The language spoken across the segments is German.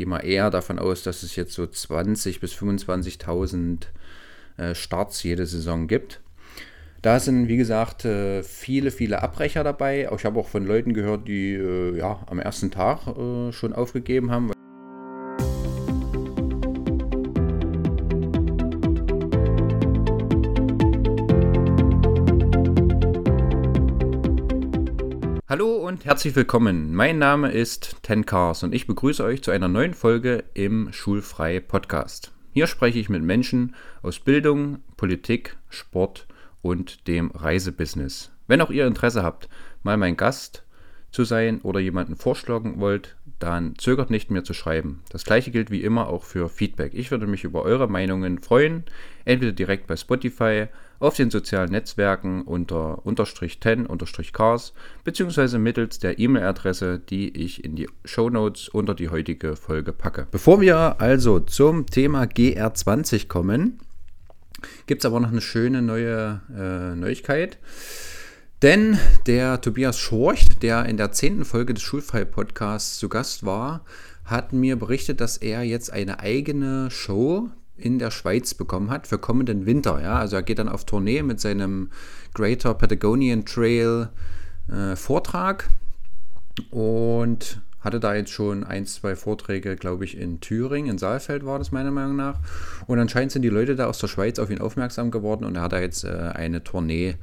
gehe mal eher davon aus, dass es jetzt so 20.000 bis 25.000 äh, Starts jede Saison gibt. Da sind, wie gesagt, äh, viele, viele Abbrecher dabei. Ich habe auch von Leuten gehört, die äh, ja, am ersten Tag äh, schon aufgegeben haben. Hallo und herzlich willkommen. Mein Name ist Ten Cars und ich begrüße euch zu einer neuen Folge im Schulfrei Podcast. Hier spreche ich mit Menschen aus Bildung, Politik, Sport und dem Reisebusiness. Wenn auch ihr Interesse habt, mal mein Gast zu sein oder jemanden vorschlagen wollt, dann zögert nicht mehr zu schreiben. Das gleiche gilt wie immer auch für Feedback. Ich würde mich über eure Meinungen freuen, entweder direkt bei Spotify, auf den sozialen Netzwerken unter unterstrich 10 unterstrich cars, beziehungsweise mittels der E-Mail-Adresse, die ich in die Show Notes unter die heutige Folge packe. Bevor wir also zum Thema GR20 kommen, gibt es aber noch eine schöne neue äh, Neuigkeit. Denn der Tobias Schorcht, der in der zehnten Folge des Schulfrei-Podcasts zu Gast war, hat mir berichtet, dass er jetzt eine eigene Show in der Schweiz bekommen hat für kommenden Winter. Ja? Also er geht dann auf Tournee mit seinem Greater Patagonian Trail äh, Vortrag und hatte da jetzt schon ein, zwei Vorträge, glaube ich, in Thüringen, in Saalfeld war das meiner Meinung nach. Und anscheinend sind die Leute da aus der Schweiz auf ihn aufmerksam geworden und er hat da jetzt äh, eine Tournee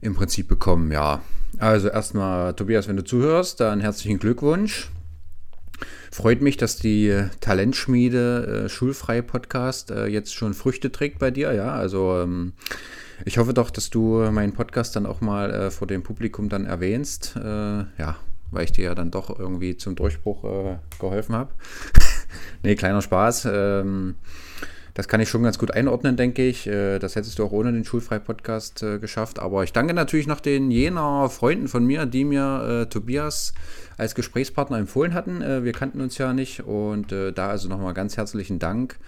im Prinzip bekommen. Ja, also erstmal, Tobias, wenn du zuhörst, dann herzlichen Glückwunsch. Freut mich, dass die Talentschmiede äh, Schulfrei Podcast äh, jetzt schon Früchte trägt bei dir. Ja, also ähm, ich hoffe doch, dass du meinen Podcast dann auch mal äh, vor dem Publikum dann erwähnst. Äh, ja, weil ich dir ja dann doch irgendwie zum Durchbruch äh, geholfen habe. nee, kleiner Spaß. Ähm, das kann ich schon ganz gut einordnen, denke ich. Äh, das hättest du auch ohne den Schulfrei-Podcast äh, geschafft. Aber ich danke natürlich noch den jener Freunden von mir, die mir äh, Tobias als Gesprächspartner empfohlen hatten. Äh, wir kannten uns ja nicht. Und äh, da also nochmal ganz herzlichen Dank,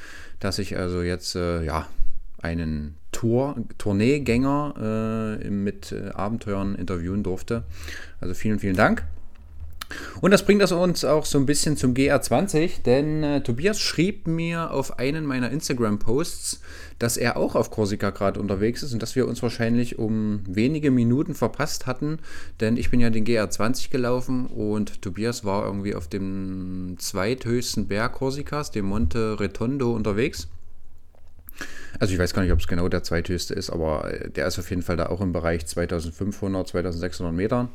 dass ich also jetzt äh, ja, einen Tour, Tourneegänger mit Abenteuern interviewen durfte. Also vielen, vielen Dank. Und das bringt das uns auch so ein bisschen zum GR20, denn äh, Tobias schrieb mir auf einen meiner Instagram-Posts, dass er auch auf Korsika gerade unterwegs ist und dass wir uns wahrscheinlich um wenige Minuten verpasst hatten, denn ich bin ja den GR20 gelaufen und Tobias war irgendwie auf dem zweithöchsten Berg Korsikas, dem Monte Retondo, unterwegs. Also ich weiß gar nicht, ob es genau der zweithöchste ist, aber äh, der ist auf jeden Fall da auch im Bereich 2500, 2600 Meter.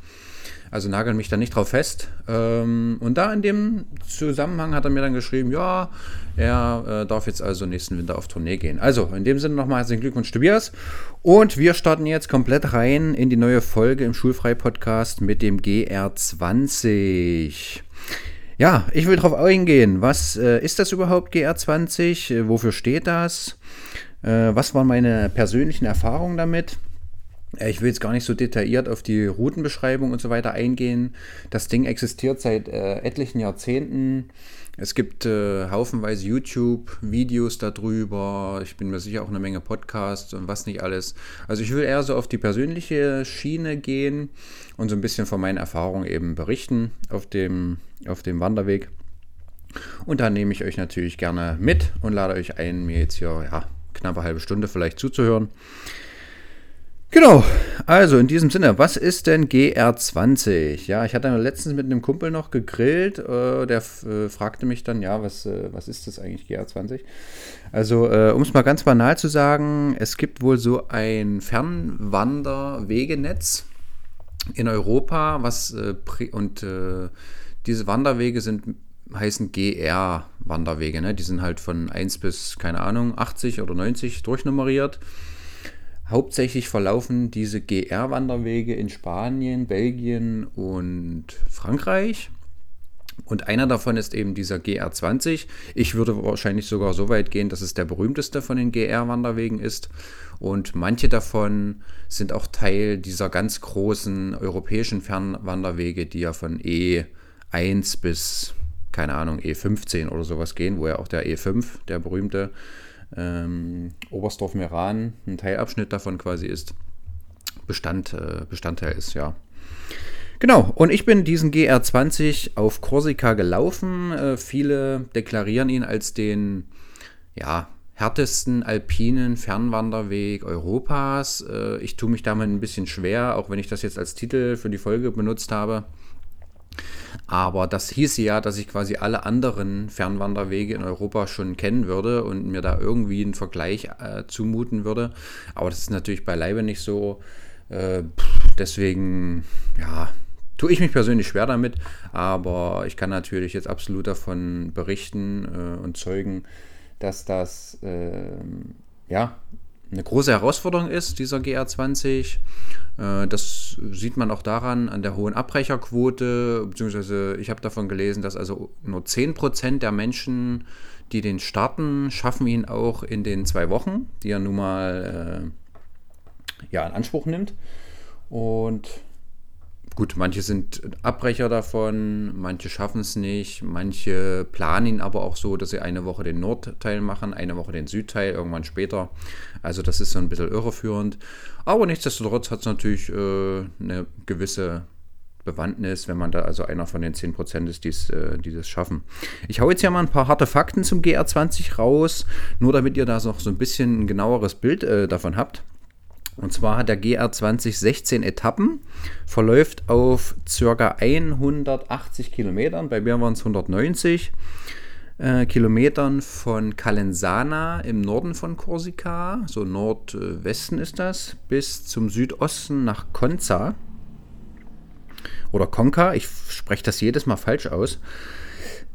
Also nageln mich da nicht drauf fest. Ähm, und da in dem Zusammenhang hat er mir dann geschrieben, ja, er äh, darf jetzt also nächsten Winter auf Tournee gehen. Also in dem Sinne nochmal herzlichen Glückwunsch, Tobias. Und wir starten jetzt komplett rein in die neue Folge im Schulfrei-Podcast mit dem GR20. Ja, ich will darauf eingehen. Was äh, ist das überhaupt, GR20? Äh, wofür steht das? Was waren meine persönlichen Erfahrungen damit? Äh, ich will jetzt gar nicht so detailliert auf die Routenbeschreibung und so weiter eingehen. Das Ding existiert seit äh, etlichen Jahrzehnten. Es gibt äh, haufenweise YouTube-Videos darüber. Ich bin mir sicher auch eine Menge Podcasts und was nicht alles. Also ich will eher so auf die persönliche Schiene gehen und so ein bisschen von meinen Erfahrungen eben berichten auf dem, auf dem Wanderweg. Und da nehme ich euch natürlich gerne mit und lade euch ein, mir jetzt hier ja, knappe halbe Stunde vielleicht zuzuhören. Genau, also in diesem Sinne, was ist denn GR20? Ja, ich hatte letztens mit einem Kumpel noch gegrillt, äh, der äh, fragte mich dann, ja, was, äh, was ist das eigentlich GR20? Also, äh, um es mal ganz banal zu sagen, es gibt wohl so ein Fernwanderwegenetz in Europa, was äh, und äh, diese Wanderwege sind heißen GR-Wanderwege, ne? Die sind halt von 1 bis, keine Ahnung, 80 oder 90 durchnummeriert. Hauptsächlich verlaufen diese GR-Wanderwege in Spanien, Belgien und Frankreich. Und einer davon ist eben dieser GR20. Ich würde wahrscheinlich sogar so weit gehen, dass es der berühmteste von den GR-Wanderwegen ist. Und manche davon sind auch Teil dieser ganz großen europäischen Fernwanderwege, die ja von E1 bis, keine Ahnung, E15 oder sowas gehen, wo ja auch der E5, der berühmte, ähm, Oberstdorf-Meran ein Teilabschnitt davon quasi ist, Bestand, äh, Bestandteil ist, ja. Genau, und ich bin diesen GR20 auf Korsika gelaufen. Äh, viele deklarieren ihn als den, ja, härtesten alpinen Fernwanderweg Europas. Äh, ich tue mich damit ein bisschen schwer, auch wenn ich das jetzt als Titel für die Folge benutzt habe. Aber das hieße ja, dass ich quasi alle anderen Fernwanderwege in Europa schon kennen würde und mir da irgendwie einen Vergleich äh, zumuten würde. Aber das ist natürlich beileibe nicht so. Äh, deswegen, ja, tue ich mich persönlich schwer damit. Aber ich kann natürlich jetzt absolut davon berichten äh, und zeugen, dass das äh, ja, eine große Herausforderung ist, dieser GR20. Äh, das sieht man auch daran, an der hohen Abbrecherquote, beziehungsweise ich habe davon gelesen, dass also nur 10% der Menschen, die den starten, schaffen ihn auch in den zwei Wochen, die er nun mal äh, ja, in Anspruch nimmt. Und Gut, manche sind Abbrecher davon, manche schaffen es nicht, manche planen ihn aber auch so, dass sie eine Woche den Nordteil machen, eine Woche den Südteil, irgendwann später. Also das ist so ein bisschen irreführend. Aber nichtsdestotrotz hat es natürlich äh, eine gewisse Bewandtnis, wenn man da also einer von den 10% ist, die's, äh, die das schaffen. Ich hau jetzt hier mal ein paar harte Fakten zum GR20 raus, nur damit ihr da noch so ein bisschen ein genaueres Bild äh, davon habt. Und zwar hat der GR20 16 Etappen, verläuft auf ca. 180 Kilometern, bei mir waren es 190 äh, Kilometern von Calenzana im Norden von Korsika, so Nordwesten ist das, bis zum Südosten nach Conza oder Conca, ich spreche das jedes Mal falsch aus.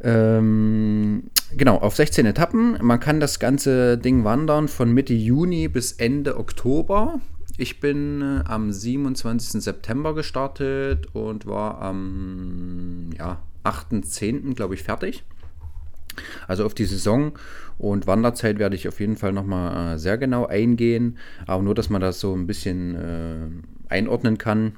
Ähm, genau, auf 16 Etappen. Man kann das ganze Ding wandern von Mitte Juni bis Ende Oktober. Ich bin äh, am 27. September gestartet und war am ja, 8.10. glaube ich fertig. Also auf die Saison und Wanderzeit werde ich auf jeden Fall nochmal äh, sehr genau eingehen, aber nur, dass man das so ein bisschen äh, einordnen kann.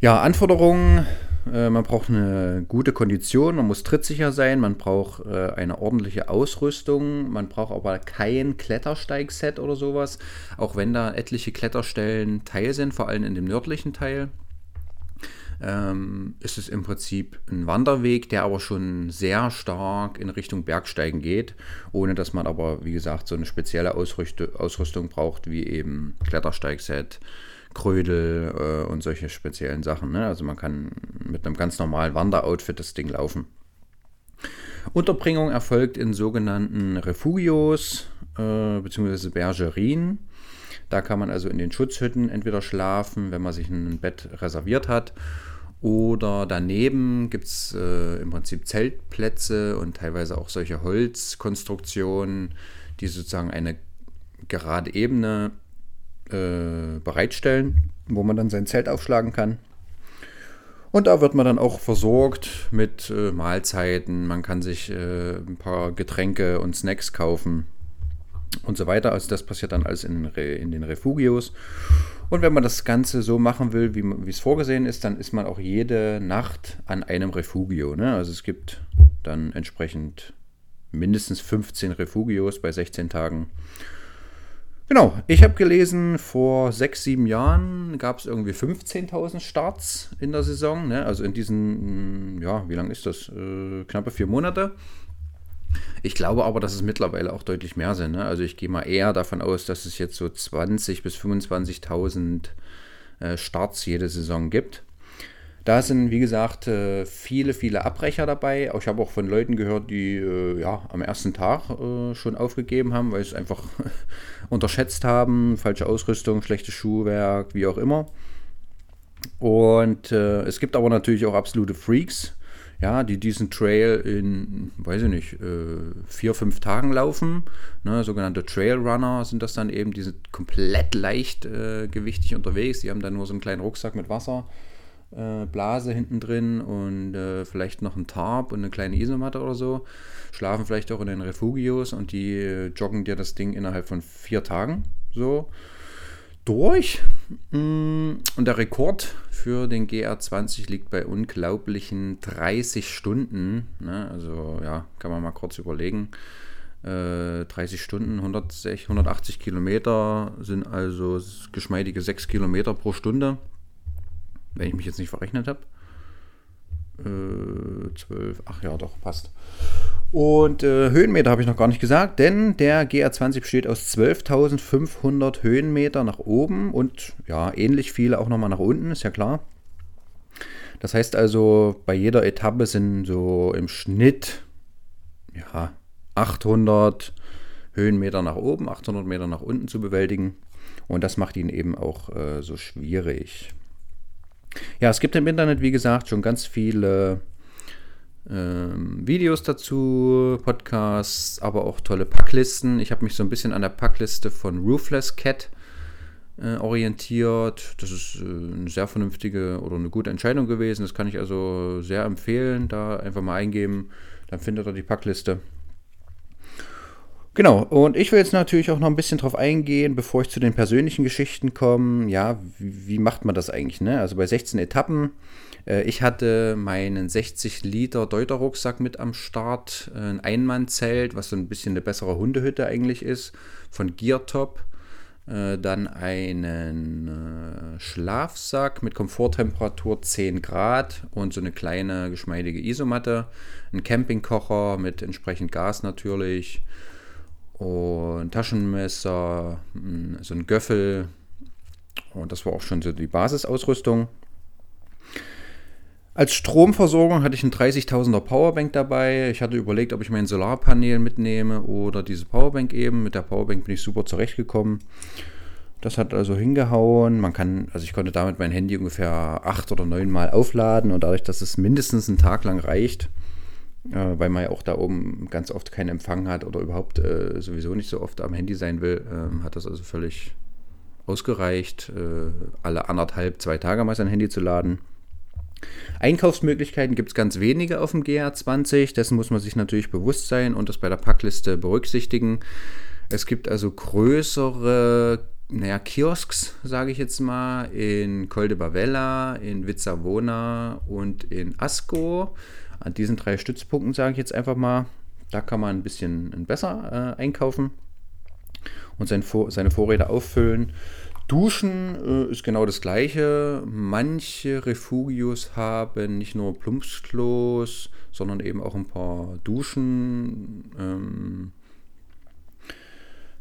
Ja, Anforderungen äh, man braucht eine gute Kondition, man muss trittsicher sein, man braucht äh, eine ordentliche Ausrüstung, man braucht aber kein Klettersteigset oder sowas, auch wenn da etliche Kletterstellen teil sind, vor allem in dem nördlichen Teil. Ähm, ist es im Prinzip ein Wanderweg, der aber schon sehr stark in Richtung Bergsteigen geht, ohne dass man aber, wie gesagt, so eine spezielle Ausrüstung braucht, wie eben Klettersteigset, Krödel äh, und solche speziellen Sachen. Ne? Also man kann mit einem ganz normalen Wanderoutfit das Ding laufen. Unterbringung erfolgt in sogenannten Refugios äh, bzw. Bergerien. Da kann man also in den Schutzhütten entweder schlafen, wenn man sich ein Bett reserviert hat. Oder daneben gibt es äh, im Prinzip Zeltplätze und teilweise auch solche Holzkonstruktionen, die sozusagen eine gerade Ebene äh, bereitstellen, wo man dann sein Zelt aufschlagen kann. Und da wird man dann auch versorgt mit äh, Mahlzeiten. Man kann sich äh, ein paar Getränke und Snacks kaufen und so weiter. Also das passiert dann alles in, in den Refugios. Und wenn man das Ganze so machen will, wie, es vorgesehen ist, dann ist man auch jede Nacht an einem Refugio. Ne? Also es gibt dann entsprechend mindestens 15 Refugios bei 16 Tagen. Genau, ich habe gelesen, vor sechs, sieben Jahren gab es irgendwie 15.000 Starts in der Saison. Ne? Also in diesen, ja, wie lange ist das? Äh, knappe vier Monate. Ich glaube aber, dass es mittlerweile auch deutlich mehr sind. Ne? Also ich gehe mal eher davon aus, dass es jetzt so 20.000 bis 25.000 äh, Starts jede Saison gibt. Da sind, wie gesagt, äh, viele, viele Abbrecher dabei. Ich habe auch von Leuten gehört, die äh, ja, am ersten Tag äh, schon aufgegeben haben, weil sie es einfach unterschätzt haben. Falsche Ausrüstung, schlechtes Schuhwerk, wie auch immer. Und äh, es gibt aber natürlich auch absolute Freaks, ja, die diesen Trail in, weiß ich nicht, äh, vier, fünf Tagen laufen. Ne, sogenannte Trailrunner sind das dann eben, die sind komplett leichtgewichtig äh, unterwegs. Die haben dann nur so einen kleinen Rucksack mit Wasser äh, Blase hinten drin und äh, vielleicht noch ein Tarp und eine kleine Isomatte oder so. Schlafen vielleicht auch in den Refugios und die äh, joggen dir das Ding innerhalb von vier Tagen so durch. Mm, und der Rekord für den GR20 liegt bei unglaublichen 30 Stunden. Ne? Also ja, kann man mal kurz überlegen. 30 äh, Stunden, 160, 180 Kilometer sind also geschmeidige 6 Kilometer pro Stunde. Wenn ich mich jetzt nicht verrechnet habe. Äh, 12, ach ja, doch, passt. Und äh, Höhenmeter habe ich noch gar nicht gesagt, denn der GR20 besteht aus 12.500 Höhenmeter nach oben und ja, ähnlich viele auch nochmal nach unten, ist ja klar. Das heißt also, bei jeder Etappe sind so im Schnitt ja, 800 Höhenmeter nach oben, 800 Meter nach unten zu bewältigen. Und das macht ihn eben auch äh, so schwierig. Ja, es gibt im Internet, wie gesagt, schon ganz viele ähm, Videos dazu, Podcasts, aber auch tolle Packlisten. Ich habe mich so ein bisschen an der Packliste von Roofless Cat äh, orientiert. Das ist äh, eine sehr vernünftige oder eine gute Entscheidung gewesen. Das kann ich also sehr empfehlen. Da einfach mal eingeben, dann findet ihr die Packliste. Genau, und ich will jetzt natürlich auch noch ein bisschen drauf eingehen, bevor ich zu den persönlichen Geschichten komme. Ja, wie, wie macht man das eigentlich? Ne? Also bei 16 Etappen. Äh, ich hatte meinen 60 Liter Deuter-Rucksack mit am Start, äh, ein Einmannzelt, was so ein bisschen eine bessere Hundehütte eigentlich ist, von Geartop. Äh, dann einen äh, Schlafsack mit Komforttemperatur 10 Grad und so eine kleine geschmeidige Isomatte. Ein Campingkocher mit entsprechend Gas natürlich und Taschenmesser, hm, so ein Göffel. Und das war auch schon so die Basisausrüstung. Als Stromversorgung hatte ich einen 30.000er Powerbank dabei. Ich hatte überlegt, ob ich mein Solarpanel mitnehme oder diese Powerbank eben. Mit der Powerbank bin ich super zurechtgekommen. Das hat also hingehauen. Man kann, also ich konnte damit mein Handy ungefähr acht oder neun Mal aufladen und dadurch, dass es mindestens einen Tag lang reicht, äh, weil man ja auch da oben ganz oft keinen Empfang hat oder überhaupt äh, sowieso nicht so oft am Handy sein will, äh, hat das also völlig ausgereicht, äh, alle anderthalb, zwei Tage mal sein Handy zu laden. Einkaufsmöglichkeiten gibt es ganz wenige auf dem GR20, dessen muss man sich natürlich bewusst sein und das bei der Packliste berücksichtigen. Es gibt also größere naja, Kiosks, sage ich jetzt mal, in Col de Bavella, in Vizzavona und in Asco. An diesen drei Stützpunkten sage ich jetzt einfach mal, da kann man ein bisschen besser äh, einkaufen und sein, seine Vorräte auffüllen. Duschen äh, ist genau das gleiche. Manche Refugios haben nicht nur Plumpsklos, sondern eben auch ein paar Duschen. Ähm,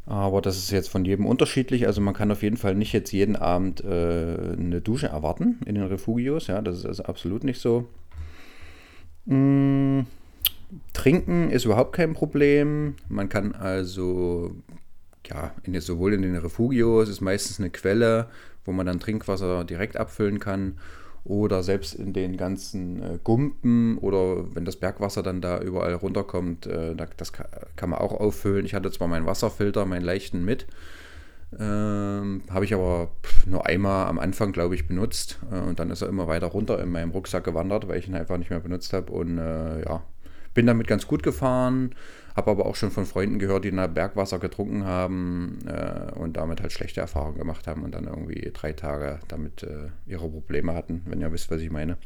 aber das ist jetzt von jedem unterschiedlich. Also man kann auf jeden Fall nicht jetzt jeden Abend äh, eine Dusche erwarten in den Refugios. Ja, das ist also absolut nicht so. Mm, trinken ist überhaupt kein Problem. Man kann also ja, in, sowohl in den Refugios ist meistens eine Quelle, wo man dann Trinkwasser direkt abfüllen kann. Oder selbst in den ganzen äh, Gumpen oder wenn das Bergwasser dann da überall runterkommt, äh, das kann, kann, man auch auffüllen. Ich hatte zwar meinen Wasserfilter, meinen leichten mit, ähm, habe ich aber nur einmal am Anfang, glaube ich, benutzt. Äh, und dann ist er immer weiter runter in meinem Rucksack gewandert, weil ich ihn einfach nicht mehr benutzt habe. Und äh, ja, bin damit ganz gut gefahren. Habe aber auch schon von Freunden gehört, die nach Bergwasser getrunken haben äh, und damit halt schlechte Erfahrungen gemacht haben und dann irgendwie drei Tage damit äh, ihre Probleme hatten, wenn ihr wisst, was ich meine.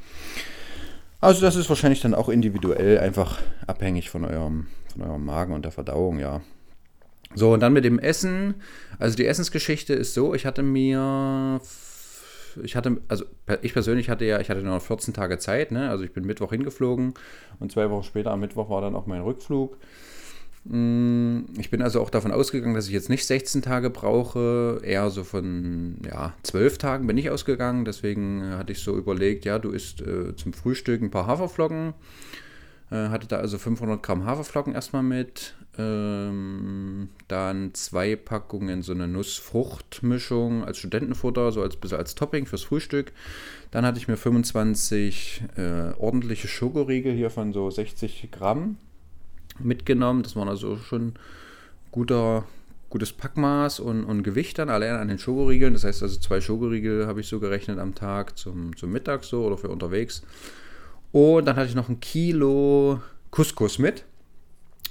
Also das ist wahrscheinlich dann auch individuell einfach abhängig von eurem, von eurem Magen und der Verdauung, ja. So, und dann mit dem Essen. Also die Essensgeschichte ist so, ich hatte mir ich hatte, also ich persönlich hatte ja, ich hatte noch 14 Tage Zeit, ne? Also ich bin Mittwoch hingeflogen und zwei Wochen später am Mittwoch war dann auch mein Rückflug. Mm, ich bin also auch davon ausgegangen, dass ich jetzt nicht 16 Tage brauche, eher so von ja, 12 Tagen bin ich ausgegangen. Deswegen hatte ich so überlegt, ja, du isst äh, zum Frühstück ein paar Haferflocken. Äh, hatte da also 500 Gramm Haferflocken erstmal mit. Ähm, dann zwei Packungen so eine Nussfruchtmischung als Studentenfutter, so als bisschen als Topping fürs Frühstück. Dann hatte ich mir 25 äh, ordentliche Schokoriegel hier von so 60 Gramm mitgenommen. Das waren also schon guter, gutes Packmaß und, und Gewicht dann allein an den Schokoriegeln. Das heißt also zwei Schokoriegel habe ich so gerechnet am Tag zum, zum Mittag so oder für unterwegs. Und dann hatte ich noch ein Kilo Couscous mit.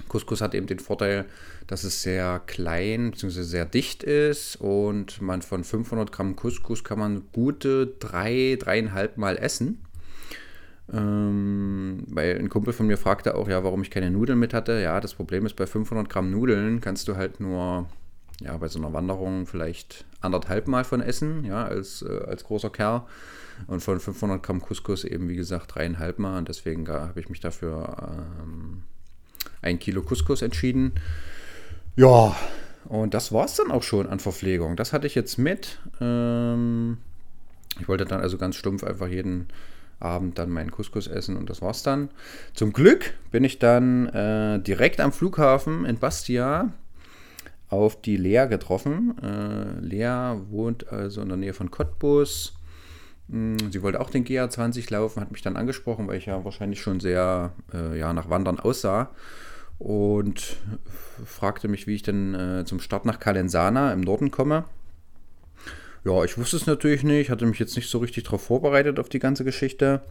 Couscous hat eben den Vorteil, dass es sehr klein bzw. sehr dicht ist und man von 500 Gramm Couscous kann man gute drei, dreieinhalb Mal essen. Ähm, weil ein Kumpel von mir fragte auch, ja, warum ich keine Nudeln mit hatte. Ja, das Problem ist, bei 500 Gramm Nudeln kannst du halt nur ja, bei so einer Wanderung vielleicht anderthalb Mal von essen, ja, als, äh, als großer Kerl. Und von 500 Gramm Couscous eben, wie gesagt, dreieinhalb Mal. Und deswegen habe ich mich dafür ähm, ein Kilo Couscous entschieden. Ja, und das war es dann auch schon an Verpflegung. Das hatte ich jetzt mit. Ähm, ich wollte dann also ganz stumpf einfach jeden Abend dann meinen Couscous essen und das war's dann. Zum Glück bin ich dann äh, direkt am Flughafen in Bastia auf die Lea getroffen. Äh, Lea wohnt also in der Nähe von Cottbus. Hm, sie wollte auch den GA20 laufen, hat mich dann angesprochen, weil ich ja wahrscheinlich schon sehr äh, ja, nach Wandern aussah und fragte mich, wie ich denn äh, zum Start nach Calenzana im Norden komme. Ja, ich wusste es natürlich nicht, hatte mich jetzt nicht so richtig darauf vorbereitet auf die ganze Geschichte.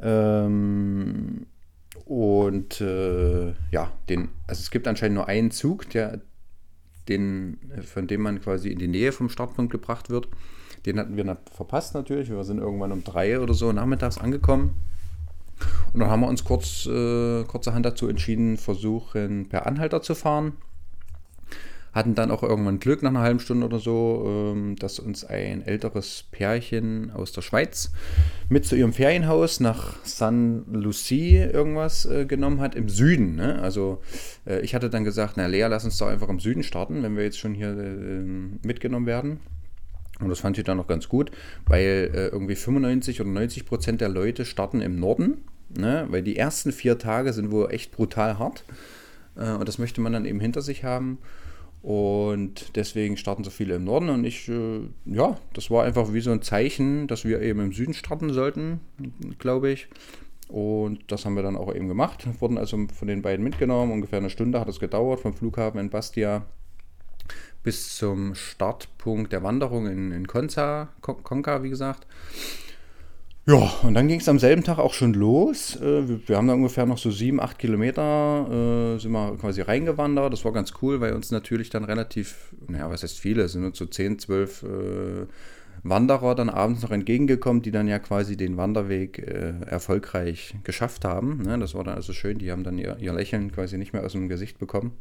Ähm, und äh, ja, den, also es gibt anscheinend nur einen Zug, der, den, von dem man quasi in die Nähe vom Startpunkt gebracht wird. Den hatten wir verpasst natürlich. Wir sind irgendwann um drei oder so nachmittags angekommen. Und dann haben wir uns kurz, äh, kurzerhand dazu entschieden, versuchen per Anhalter zu fahren hatten dann auch irgendwann Glück nach einer halben Stunde oder so, ähm, dass uns ein älteres Pärchen aus der Schweiz mit zu ihrem Ferienhaus nach San Lucie irgendwas äh, genommen hat im Süden. Ne? Also äh, ich hatte dann gesagt, na Lea, lass uns doch einfach im Süden starten, wenn wir jetzt schon hier äh, mitgenommen werden. Und das fand ich dann noch ganz gut, weil äh, irgendwie 95 oder 90 Prozent der Leute starten im Norden, ne? weil die ersten vier Tage sind wohl echt brutal hart. Äh, und das möchte man dann eben hinter sich haben. Und deswegen starten so viele im Norden. Und ich, äh, ja, das war einfach wie so ein Zeichen, dass wir eben im Süden starten sollten, glaube ich. Und das haben wir dann auch eben gemacht. Wurden also von den beiden mitgenommen. Ungefähr eine Stunde hat es gedauert vom Flughafen in Bastia bis zum Startpunkt der Wanderung in, in Konza, Konka, wie gesagt. Ja, und dann ging es am selben Tag auch schon los. Äh, wir, haben da ungefähr noch so sieben, acht Kilometer, äh, sind wir quasi reingewandert. Das war ganz cool, weil uns natürlich dann relativ, naja, was heißt viele, sind uns so zehn, zwölf äh, Wanderer dann abends noch entgegengekommen, die dann ja quasi den Wanderweg erfolgreich geschafft haben. Ne? Das war dann also schön, die haben dann ihr, ihr Lächeln quasi nicht mehr aus dem Gesicht bekommen.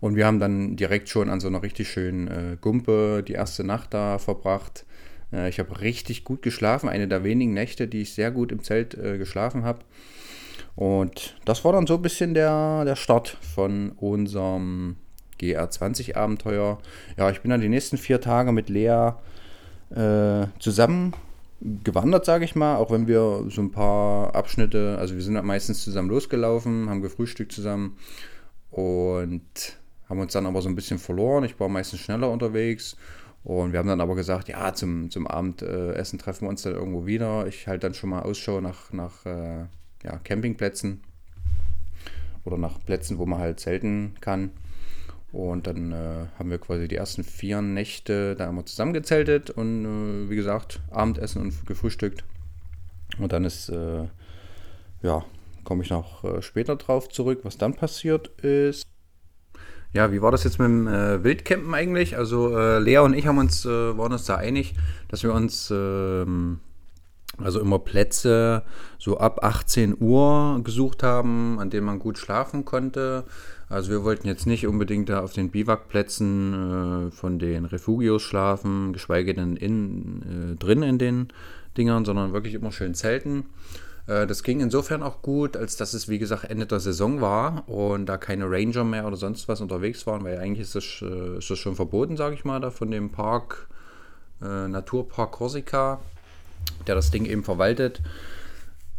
Und wir haben dann direkt schon an so einer richtig schönen äh, Gumpe die erste Nacht da verbracht. Äh, ich habe richtig gut geschlafen, eine der wenigen Nächte, die ich sehr gut im Zelt äh, geschlafen habe. Und das war dann so ein bisschen der, der Start von unserem GR20-Abenteuer. Ja, ich bin dann die nächsten vier Tage mit Lea äh, zusammen gewandert, sage ich mal, auch wenn wir so ein paar Abschnitte, also wir sind meistens zusammen losgelaufen, haben gefrühstückt zusammen und haben uns dann aber so ein bisschen verloren. Ich war meistens schneller unterwegs und wir haben dann aber gesagt, ja, zum, zum Abendessen treffen wir uns dann irgendwo wieder. Ich halte dann schon mal Ausschau nach, nach äh, ja, Campingplätzen oder nach Plätzen, wo man halt zelten kann. Und dann äh, haben wir quasi die ersten vier Nächte da immer zusammengezeltet und äh, wie gesagt, Abendessen und gefrühstückt. Und dann ist, äh, ja, komme ich noch äh, später drauf zurück, was dann passiert ist. Ja, wie war das jetzt mit dem äh, Wildcampen eigentlich? Also äh, Lea und ich haben uns, äh, waren uns da einig, dass wir uns ähm, also immer Plätze so ab 18 Uhr gesucht haben, an denen man gut schlafen konnte. Also wir wollten jetzt nicht unbedingt da auf den Biwakplätzen äh, von den Refugios schlafen, geschweige denn in, äh, drin in den Dingern, sondern wirklich immer schön zelten. Äh, das ging insofern auch gut, als dass es, wie gesagt, Ende der Saison war und da keine Ranger mehr oder sonst was unterwegs waren, weil eigentlich ist das, äh, ist das schon verboten, sage ich mal, da von dem Park, äh, Naturpark Corsica, der das Ding eben verwaltet.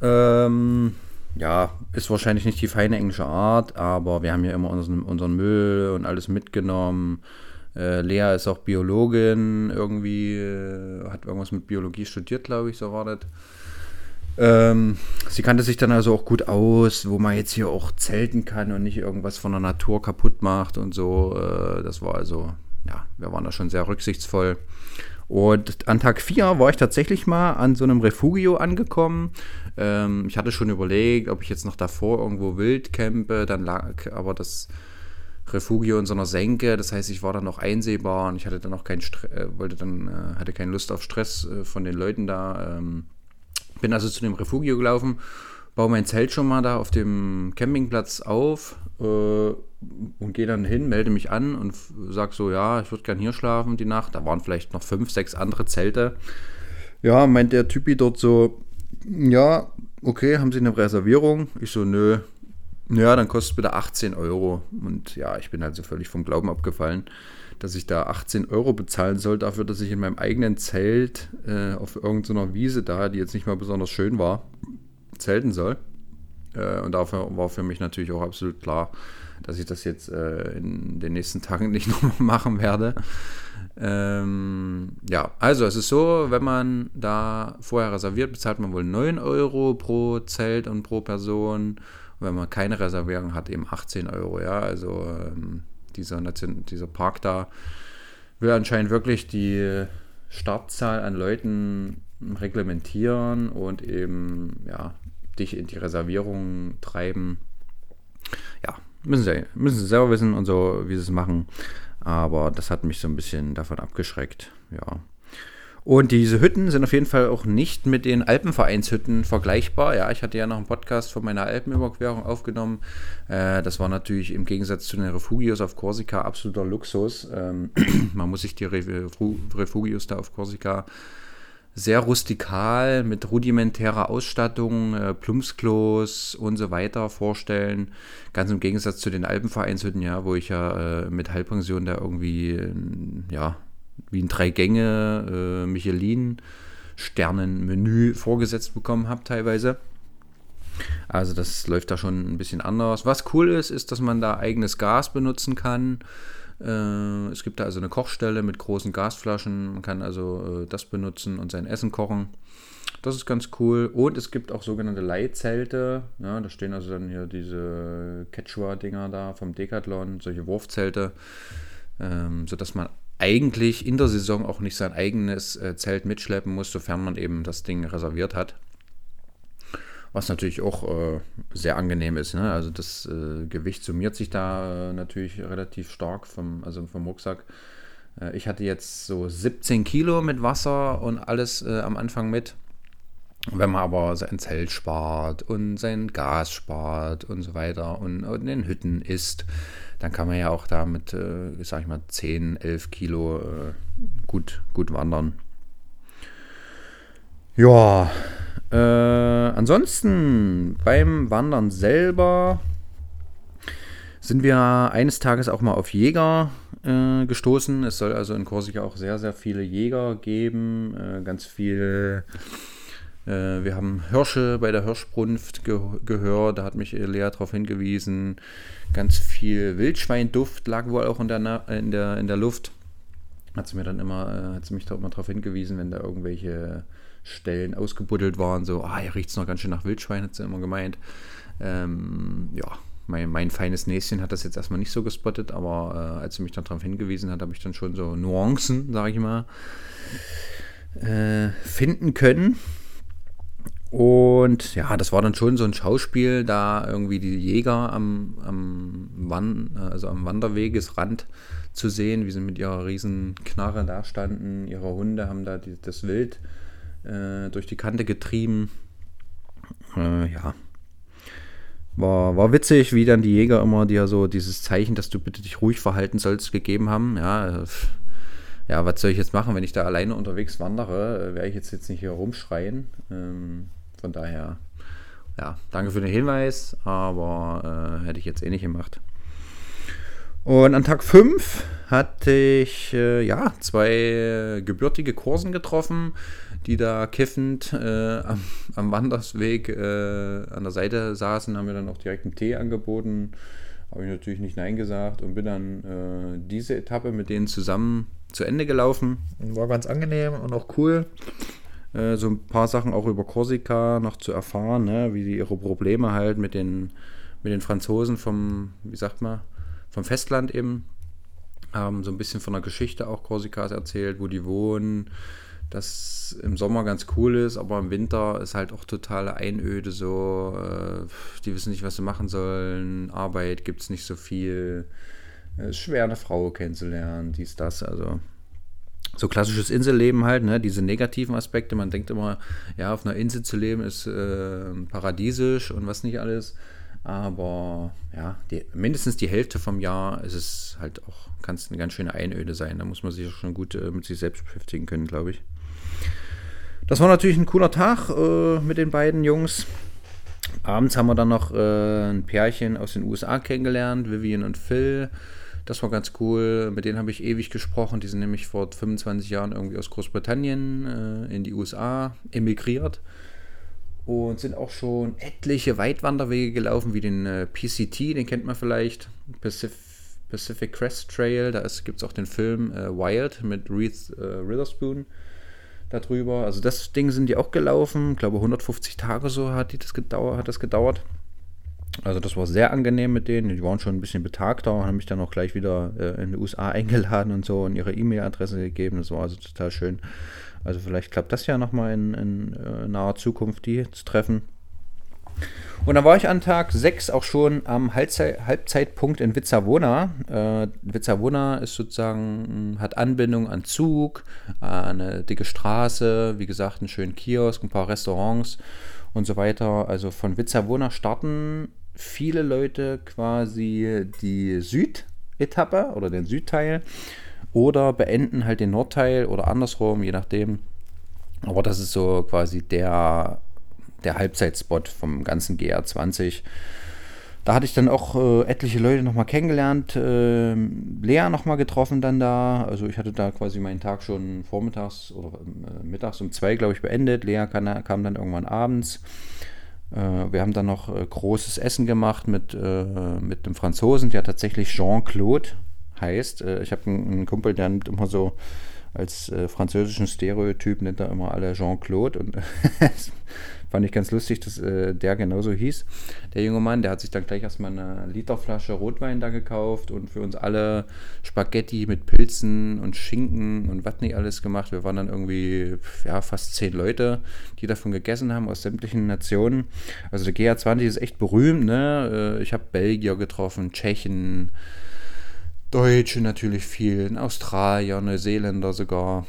Ähm, ja, ist wahrscheinlich nicht die feine englische Art, aber wir haben ja immer unseren, unseren Müll und alles mitgenommen. Äh, Lea ist auch Biologin, irgendwie, äh, hat irgendwas mit Biologie studiert, glaube ich, so war das. Ähm, sie kannte sich dann also auch gut aus, wo man jetzt hier auch zelten kann und nicht irgendwas von der Natur kaputt macht und so. Äh, das war also, ja, wir waren da schon sehr rücksichtsvoll. Und an Tag 4 war ich tatsächlich mal an so einem Refugio angekommen. Ähm, ich hatte schon überlegt, ob ich jetzt noch davor irgendwo wild campe, dann lag aber das Refugio in so einer Senke. Das heißt, ich war dann noch einsehbar und ich hatte dann auch keinen Stress, äh, wollte dann, äh, hatte keine Lust auf Stress äh, von den Leuten da. Ähm, bin also zu dem Refugio gelaufen, baue mein Zelt schon mal da auf dem Campingplatz auf äh, und gehe dann hin, melde mich an und sage so, ja, ich würde gern hier schlafen die Nacht. Da waren vielleicht noch fünf, sechs andere Zelte. Ja, meint der Typi dort so, ja, okay, haben Sie eine Reservierung? Ich so, nö. Ja, dann kostet es bitte 18 Euro. Und ja, ich bin halt so völlig vom Glauben abgefallen, dass ich da 18 Euro bezahlen soll dafür, dass ich in meinem eigenen Zelt äh, auf irgendeiner Wiese da, die jetzt nicht mal besonders schön war, zelten soll. Äh, und dafür war für mich natürlich auch absolut klar, dass ich das jetzt äh, in den nächsten Tagen nicht nochmal machen werde. Ähm, ja, also es ist so, wenn man da vorher reserviert, bezahlt man wohl 9 Euro pro Zelt und pro Person. Und wenn man keine Reservierung hat, eben 18 Euro. Ja, also ähm, dieser, dieser Park da will anscheinend wirklich die Startzahl an Leuten reglementieren und eben ja, dich in die Reservierung treiben. Ja, müssen sie, müssen sie selber wissen und so, wie sie es machen. Aber das hat mich so ein bisschen davon abgeschreckt. Ja. Und diese Hütten sind auf jeden Fall auch nicht mit den Alpenvereinshütten vergleichbar. Ja, ich hatte ja noch einen Podcast von meiner Alpenüberquerung aufgenommen. Äh, das war natürlich im Gegensatz zu den Refugios auf Korsika absoluter Luxus. Ähm, man muss sich die Refugios da auf Korsika sehr rustikal mit rudimentärer Ausstattung, äh, Plumpsklos und so weiter vorstellen. Ganz im Gegensatz zu den Alpenvereinshütten, ja, wo ich ja äh, mit Halbpension da irgendwie, äh, ja, wie ein Drei-Gänge äh, Michelin-Sternen-Menü vorgesetzt bekommen habe teilweise. Also das läuft da schon ein bisschen anders. Was cool ist, ist, dass man da eigenes Gas benutzen kann. Äh, es gibt da also eine Kochstelle mit großen Gasflaschen. Man kann also äh, das benutzen und sein Essen kochen. Das ist ganz cool. Und es gibt auch sogenannte Leihzelte. Ja, da stehen also dann hier diese Quechua-Dinger da vom Decathlon, solche Wurfzelte, ähm, sodass man eigentlich in der Saison auch nicht sein eigenes äh, Zelt mitschleppen muss, sofern man eben das Ding reserviert hat. Was natürlich auch äh, sehr angenehm ist. Ne? Also das äh, Gewicht summiert sich da äh, natürlich relativ stark vom, also vom Rucksack. Äh, ich hatte jetzt so 17 Kilo mit Wasser und alles äh, am Anfang mit. Wenn man aber sein Zelt spart und sein Gas spart und so weiter und, und in den Hütten isst, dann kann man ja auch da mit, äh, sag ich mal, 10, 11 Kilo äh, gut, gut wandern. Ja, äh, ansonsten beim Wandern selber sind wir eines Tages auch mal auf Jäger äh, gestoßen. Es soll also in Korsika auch sehr, sehr viele Jäger geben. Äh, ganz viel. Äh, wir haben Hirsche bei der Hirschbrunft ge gehört. Da hat mich Lea darauf hingewiesen. Ganz viel Wildschweinduft lag wohl auch in der, in der, in der Luft. Hat sie mir dann immer, äh, hat sie mich da immer darauf hingewiesen, wenn da irgendwelche Stellen ausgebuddelt waren. So, ah, hier riecht es noch ganz schön nach Wildschwein, hat sie immer gemeint. Ähm, ja, mein, mein, feines Näschen hat das jetzt erstmal nicht so gespottet, aber äh, als sie mich dann darauf hingewiesen hat, habe ich dann schon so Nuancen, sage ich mal, äh, finden können. Und ja, das war dann schon so ein Schauspiel, da irgendwie die Jäger am, am, Wan also am Wanderwegesrand zu sehen, wie sie mit ihrer riesen Knarre da standen. Ihre Hunde haben da die, das Wild äh, durch die Kante getrieben. Äh, ja. War, war witzig, wie dann die Jäger immer dir so dieses Zeichen, dass du bitte dich ruhig verhalten sollst, gegeben haben. Ja, ja, was soll ich jetzt machen, wenn ich da alleine unterwegs wandere? Äh, Werde ich jetzt, jetzt nicht hier rumschreien. Ähm, von daher, ja, danke für den Hinweis, aber äh, hätte ich jetzt eh nicht gemacht. Und an Tag 5 hatte ich äh, ja zwei gebürtige Kursen getroffen, die da kiffend äh, am, am, Wandersweg äh, an der Seite saßen, haben mir dann auch direkt einen Tee angeboten. Habe ich natürlich nicht Nein gesagt und bin dann äh, diese Etappe mit denen zusammen zu Ende gelaufen. War ganz angenehm und auch cool. Äh, so ein paar Sachen auch über Korsika noch zu erfahren, ne? wie die ihre Probleme halt mit den, mit den Franzosen vom, wie sagt man, vom Festland eben. Haben so ein bisschen von der Geschichte auch Korsikas erzählt, wo die wohnen, das im Sommer ganz cool ist, aber im Winter ist halt auch totale Einöde so. Äh, die wissen nicht, was sie machen sollen. Arbeit gibt es nicht so viel. Es ist schwer, eine Frau kennenzulernen, dies, das. Also so klassisches Inselleben halt, ne? diese negativen Aspekte. Man denkt immer, ja, auf einer Insel zu leben ist äh, paradiesisch und was nicht alles. Aber ja, die, mindestens die Hälfte vom Jahr ist es halt auch, kann es eine ganz schöne Einöde sein. Da muss man sich schon gut äh, mit sich selbst beschäftigen können, glaube ich. Das war natürlich ein cooler Tag äh, mit den beiden Jungs. Abends haben wir dann noch äh, ein Pärchen aus den USA kennengelernt, Vivian und Phil. Das war ganz cool. Mit denen habe ich ewig gesprochen. Die sind nämlich vor 25 Jahren irgendwie aus Großbritannien äh, in die USA emigriert und sind auch schon etliche Weitwanderwege gelaufen, wie den äh, PCT, den kennt man vielleicht, Pacific, Pacific Crest Trail. Da gibt es auch den Film äh, Wild mit Reese äh, Witherspoon darüber. Also das Ding sind die auch gelaufen. Ich glaube 150 Tage so hat, die das gedauert, hat das gedauert. Also das war sehr angenehm mit denen. Die waren schon ein bisschen betagter und haben mich dann auch gleich wieder äh, in die USA eingeladen und so und ihre E-Mail-Adresse gegeben. Das war also total schön. Also vielleicht klappt das ja nochmal in, in äh, naher Zukunft, die zu treffen. Und dann war ich an Tag 6 auch schon am Halbzeit, Halbzeitpunkt in Vizzavona. Äh, Vizzavona ist sozusagen, hat Anbindung an Zug, eine dicke Straße, wie gesagt, einen schönen Kiosk, ein paar Restaurants und so weiter. Also von Vizzavona starten viele Leute quasi die Südetappe oder den Südteil oder beenden halt den Nordteil oder andersrum, je nachdem. Aber das ist so quasi der, der Halbzeitspot vom ganzen GR20. Da hatte ich dann auch äh, etliche Leute nochmal kennengelernt. Äh, Lea nochmal getroffen dann da. Also ich hatte da quasi meinen Tag schon vormittags oder äh, mittags um zwei, glaube ich, beendet. Lea kam, kam dann irgendwann abends. Äh, wir haben dann noch äh, großes Essen gemacht mit, äh, mit einem Franzosen, der tatsächlich Jean-Claude heißt. Ich habe einen, Kumpel, der nimmt immer so als französischen Stereotyp, nennt er immer alle Jean-Claude und fand ich ganz lustig, dass äh, der genauso hieß. Der junge Mann, der hat sich dann gleich erstmal eine Literflasche Rotwein da gekauft und für uns alle Spaghetti mit Pilzen und Schinken und was nicht alles gemacht. Wir waren dann irgendwie ja, fast zehn Leute, die davon gegessen haben aus sämtlichen Nationen. Also der GA20 ist echt berühmt. Ne? Äh, ich habe Belgier getroffen, Tschechen, Deutsche natürlich viel, Australier, Neuseeländer sogar.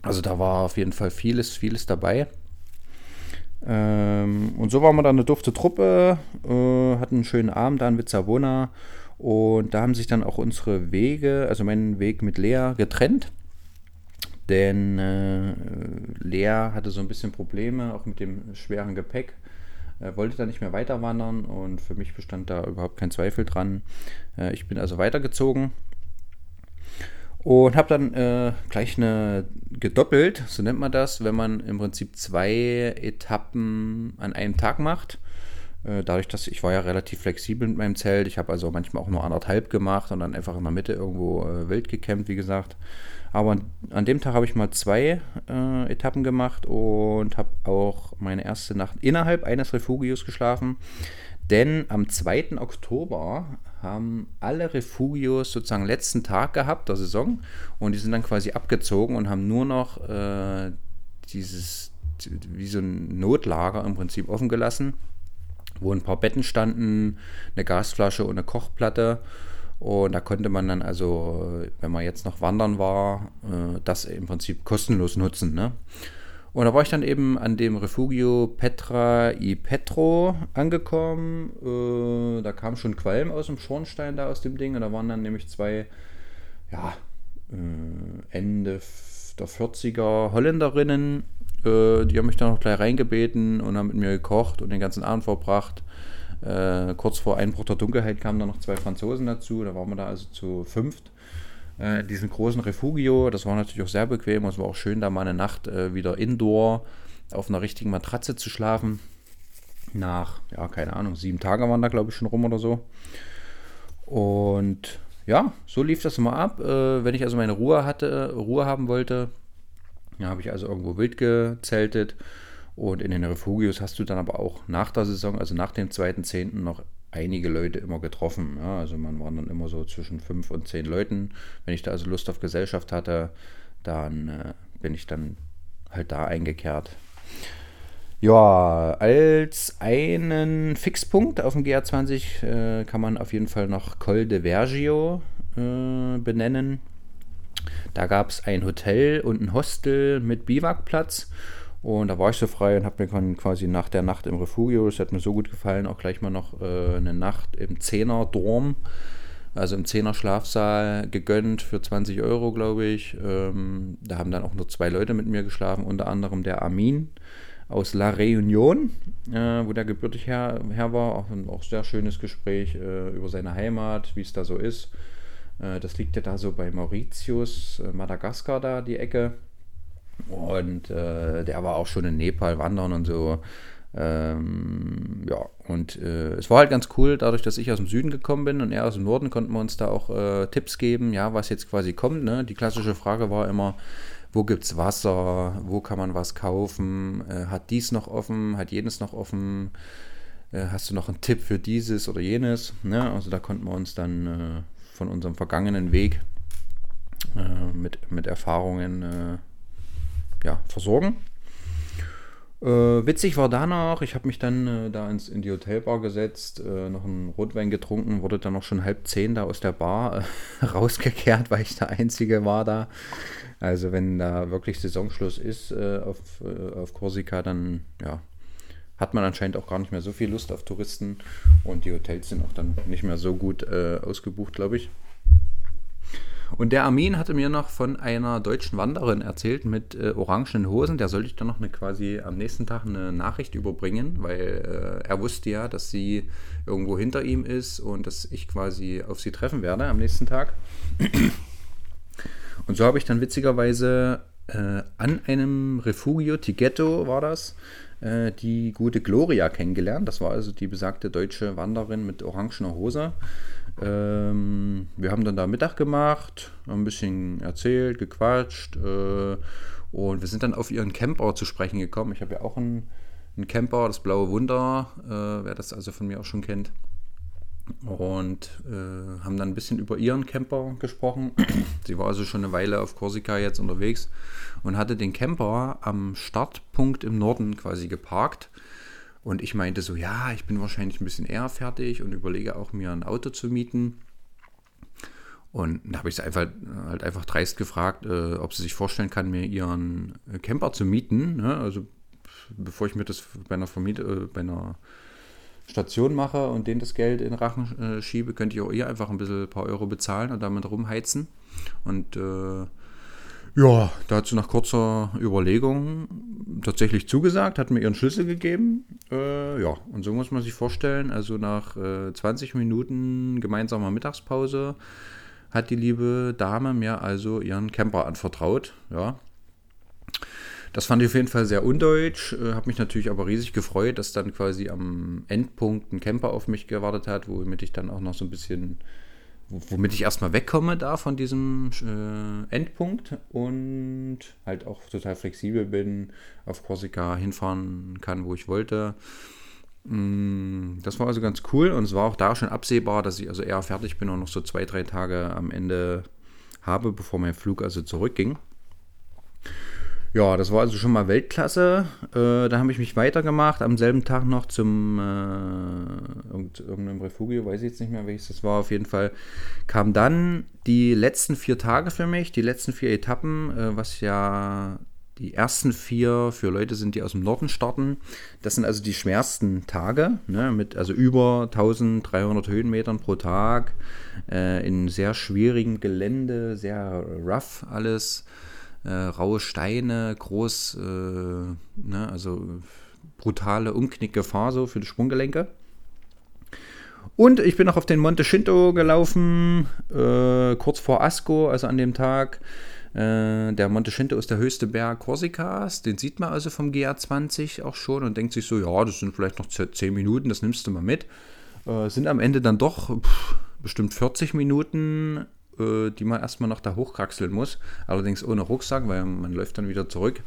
Also da war auf jeden Fall vieles, vieles dabei. Ähm, und so waren wir dann eine dufte Truppe, äh, hatten einen schönen Abend da in Vizzavona und da haben sich dann auch unsere Wege, also mein Weg mit Lea, getrennt. Denn äh, Lea hatte so ein bisschen Probleme, auch mit dem schweren Gepäck. Er wollte da nicht mehr weiter wandern und für mich bestand da überhaupt kein Zweifel dran. Äh, ich bin also weitergezogen und habe dann äh, gleich eine gedoppelt, so nennt man das, wenn man im Prinzip zwei Etappen an einem Tag macht. Äh, dadurch, dass ich war ja relativ flexibel mit meinem Zelt, ich habe also manchmal auch nur anderthalb gemacht und dann einfach in der Mitte irgendwo äh, wild gecampt, wie gesagt. Aber an dem Tag habe ich mal zwei äh, Etappen gemacht und habe auch meine erste Nacht innerhalb eines Refugios geschlafen. Denn am 2. Oktober haben alle Refugios sozusagen letzten Tag gehabt der Saison und die sind dann quasi abgezogen und haben nur noch äh, dieses, wie so ein Notlager im Prinzip offen gelassen, wo ein paar Betten standen, eine Gasflasche und eine Kochplatte und da konnte man dann also, wenn man jetzt noch wandern war, äh, das im Prinzip kostenlos nutzen. Ne? Und da war ich dann eben an dem Refugio Petra i Petro angekommen. Äh, da kam schon Qualm aus dem Schornstein da aus dem Ding. Und da waren dann nämlich zwei, ja, äh, Ende der 40er Holländerinnen. die haben mich dann noch gleich reingebeten und haben mit mir gekocht und den ganzen Abend verbracht. Äh, kurz vor Einbruch der Dunkelheit kamen dann noch zwei Franzosen dazu. Da waren wir da also zu fünft. Äh, in diesem großen Refugio. Das war natürlich auch sehr bequem. Es war auch schön, da mal eine Nacht äh, wieder indoor auf einer richtigen Matratze zu schlafen. Nach, ja, keine Ahnung, sieben Tage waren da, glaube ich, schon rum oder so. Und ja, so lief das immer ab. Äh, wenn ich also meine Ruhe hatte, Ruhe haben wollte, ja, habe ich also irgendwo wild gezeltet und in den Refugios hast du dann aber auch nach der Saison, also nach dem 2.10. noch einige Leute immer getroffen. Ja, also man war dann immer so zwischen fünf und zehn Leuten. Wenn ich da also Lust auf Gesellschaft hatte, dann äh, bin ich dann halt da eingekehrt. Ja, als einen Fixpunkt auf dem GR20 äh, kann man auf jeden Fall noch Col de Vergio äh, benennen. Da gab es ein Hotel und ein Hostel mit Biwakplatz Und da war ich so frei und habe mir quasi nach der Nacht im Refugio, das hat mir so gut gefallen, auch gleich mal noch äh, eine Nacht im Zehner-Dorm, also im Zehner-Schlafsaal gegönnt für 20 Euro, glaube ich. Ähm, da haben dann auch nur zwei Leute mit mir geschlafen, unter anderem der Armin aus La Réunion, äh, wo der gebürtig her, her war. Auch ein auch sehr schönes Gespräch äh, über seine Heimat, wie es da so ist. Äh, das liegt ja da so bei Mauritius, äh, Madagaskar da, die Ecke. Und äh, der war auch schon in Nepal wandern und so. Ähm, ja, und äh, es war halt ganz cool, dadurch, dass ich aus dem Süden gekommen bin und er aus dem Norden, konnten wir uns da auch äh, Tipps geben, ja, was jetzt quasi kommt. Ne? Die klassische Frage war immer, wo gibt es Wasser, wo kann man was kaufen, äh, hat dies noch offen, hat jenes noch offen, äh, hast du noch einen Tipp für dieses oder jenes. Ne? Also da konnten wir uns dann äh, von unserem vergangenen Weg äh, mit, mit Erfahrungen ja, versorgen. Äh, witzig war da noch, ich habe mich dann äh, da ins, in die Hotelbar gesetzt, äh, noch einen Rotwein getrunken, wurde dann noch schon halb zehn da aus der Bar äh, rausgekehrt, weil ich der Einzige war da. Also wenn da wirklich Saisonschluss ist äh, auf, äh, auf Korsika, dann ja, hat man anscheinend auch gar nicht mehr so viel Lust auf Touristen und die Hotels sind auch dann nicht mehr so gut ausgebucht, glaube ich. Und der Armin hatte mir noch von einer deutschen Wanderin erzählt mit äh, orangenen Hosen. Der sollte ich dann noch eine, quasi am nächsten Tag eine Nachricht überbringen, weil äh, er wusste ja, dass sie irgendwo hinter ihm ist und dass ich quasi auf sie treffen werde am nächsten Tag. Und so habe ich dann witzigerweise äh, an einem Refugio Tighetto war das, äh, die gute Gloria kennengelernt. Das war also die besagte deutsche Wanderin mit orangener Hose. Ähm, wir haben dann da Mittag gemacht, ein bisschen erzählt, gequatscht äh, und wir sind dann auf ihren Camper zu sprechen gekommen. Ich habe ja auch einen, einen, Camper, das Blaue Wunder, äh, wer das also von mir auch schon kennt. Und äh, haben dann ein bisschen über ihren Camper gesprochen. Sie war also schon eine Weile auf Korsika jetzt unterwegs und hatte den Camper am Startpunkt im Norden quasi geparkt und ich meinte so, ja, ich bin wahrscheinlich ein bisschen eher fertig und überlege auch mir ein Auto zu mieten. Und da habe ich sie einfach, halt einfach dreist gefragt, äh, ob sie sich vorstellen kann, mir ihren Camper zu mieten. Ne? Also bevor ich mir das bei einer, Vermiete, äh, bei einer Station mache und denen das Geld in Rachen äh, schiebe, könnte ich auch ihr einfach ein bisschen ein paar Euro bezahlen und damit rumheizen. Und äh, ja, dazu nach kurzer Überlegung tatsächlich zugesagt, hat mir ihren Schlüssel gegeben. Äh, ja, und so muss man sich vorstellen, also nach äh, 20 Minuten gemeinsamer Mittagspause hat die liebe Dame mir also ihren Camper anvertraut. Ja. Das fand ich auf jeden Fall sehr undeutsch, äh, habe mich natürlich aber riesig gefreut, dass dann quasi am Endpunkt ein Camper auf mich gewartet hat, womit ich dann auch noch so ein bisschen womit ich erstmal wegkomme da von diesem äh, Endpunkt und halt auch total flexibel bin, auf Korsika hinfahren kann, wo ich wollte. Mm, das war also ganz cool und es war auch da schon absehbar, dass ich also eher fertig bin und noch so zwei, drei Tage am Ende habe, bevor mein Flug also zurückging. Ja, das war also schon mal Weltklasse. Äh, da habe ich mich weitergemacht. Am selben Tag noch zum äh, irgendeinem Refugio, weiß ich jetzt nicht mehr, welches das war. Auf jeden Fall kam dann die letzten vier Tage für mich, die letzten vier Etappen, äh, was ja die ersten vier für Leute sind, die aus dem Norden starten. Das sind also die schwersten Tage, ne, mit also über 1300 Höhenmetern pro Tag, äh, in sehr schwierigem Gelände, sehr rough alles äh, raue Steine, groß, äh, ne, also brutale Umknickgefahr so für die Sprunggelenke. Und ich bin noch auf den Monte Shinto gelaufen, äh, kurz vor Asco, also an dem Tag. Äh, der Monte Shinto ist der höchste Berg Korsikas. Den sieht man also vom GA20 auch schon und denkt sich so, ja, das sind vielleicht noch 10 Minuten, das nimmst du mal mit. Äh, sind am Ende dann doch pff, bestimmt 40 Minuten äh, die man erstmal noch da hochkraxeln muss. Allerdings ohne Rucksack, weil man läuft dann wieder zurück,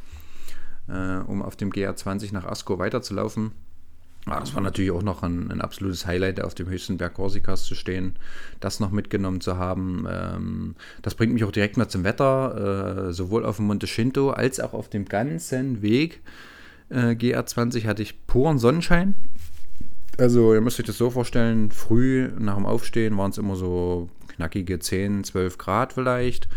äh, um auf dem GR20 nach Asco weiterzulaufen. Ah, das war natürlich auch noch ein, ein, absolutes Highlight, auf dem höchsten Berg Korsikas zu stehen, das noch mitgenommen zu haben. Ähm, das bringt mich auch direkt mal zum Wetter, äh, sowohl auf dem Monte Shinto als auch auf dem ganzen Weg. Äh, GR20 hatte ich puren Sonnenschein. Also ihr müsst euch das so vorstellen, früh nach dem Aufstehen waren es immer so knackige 10, 12 Grad vielleicht.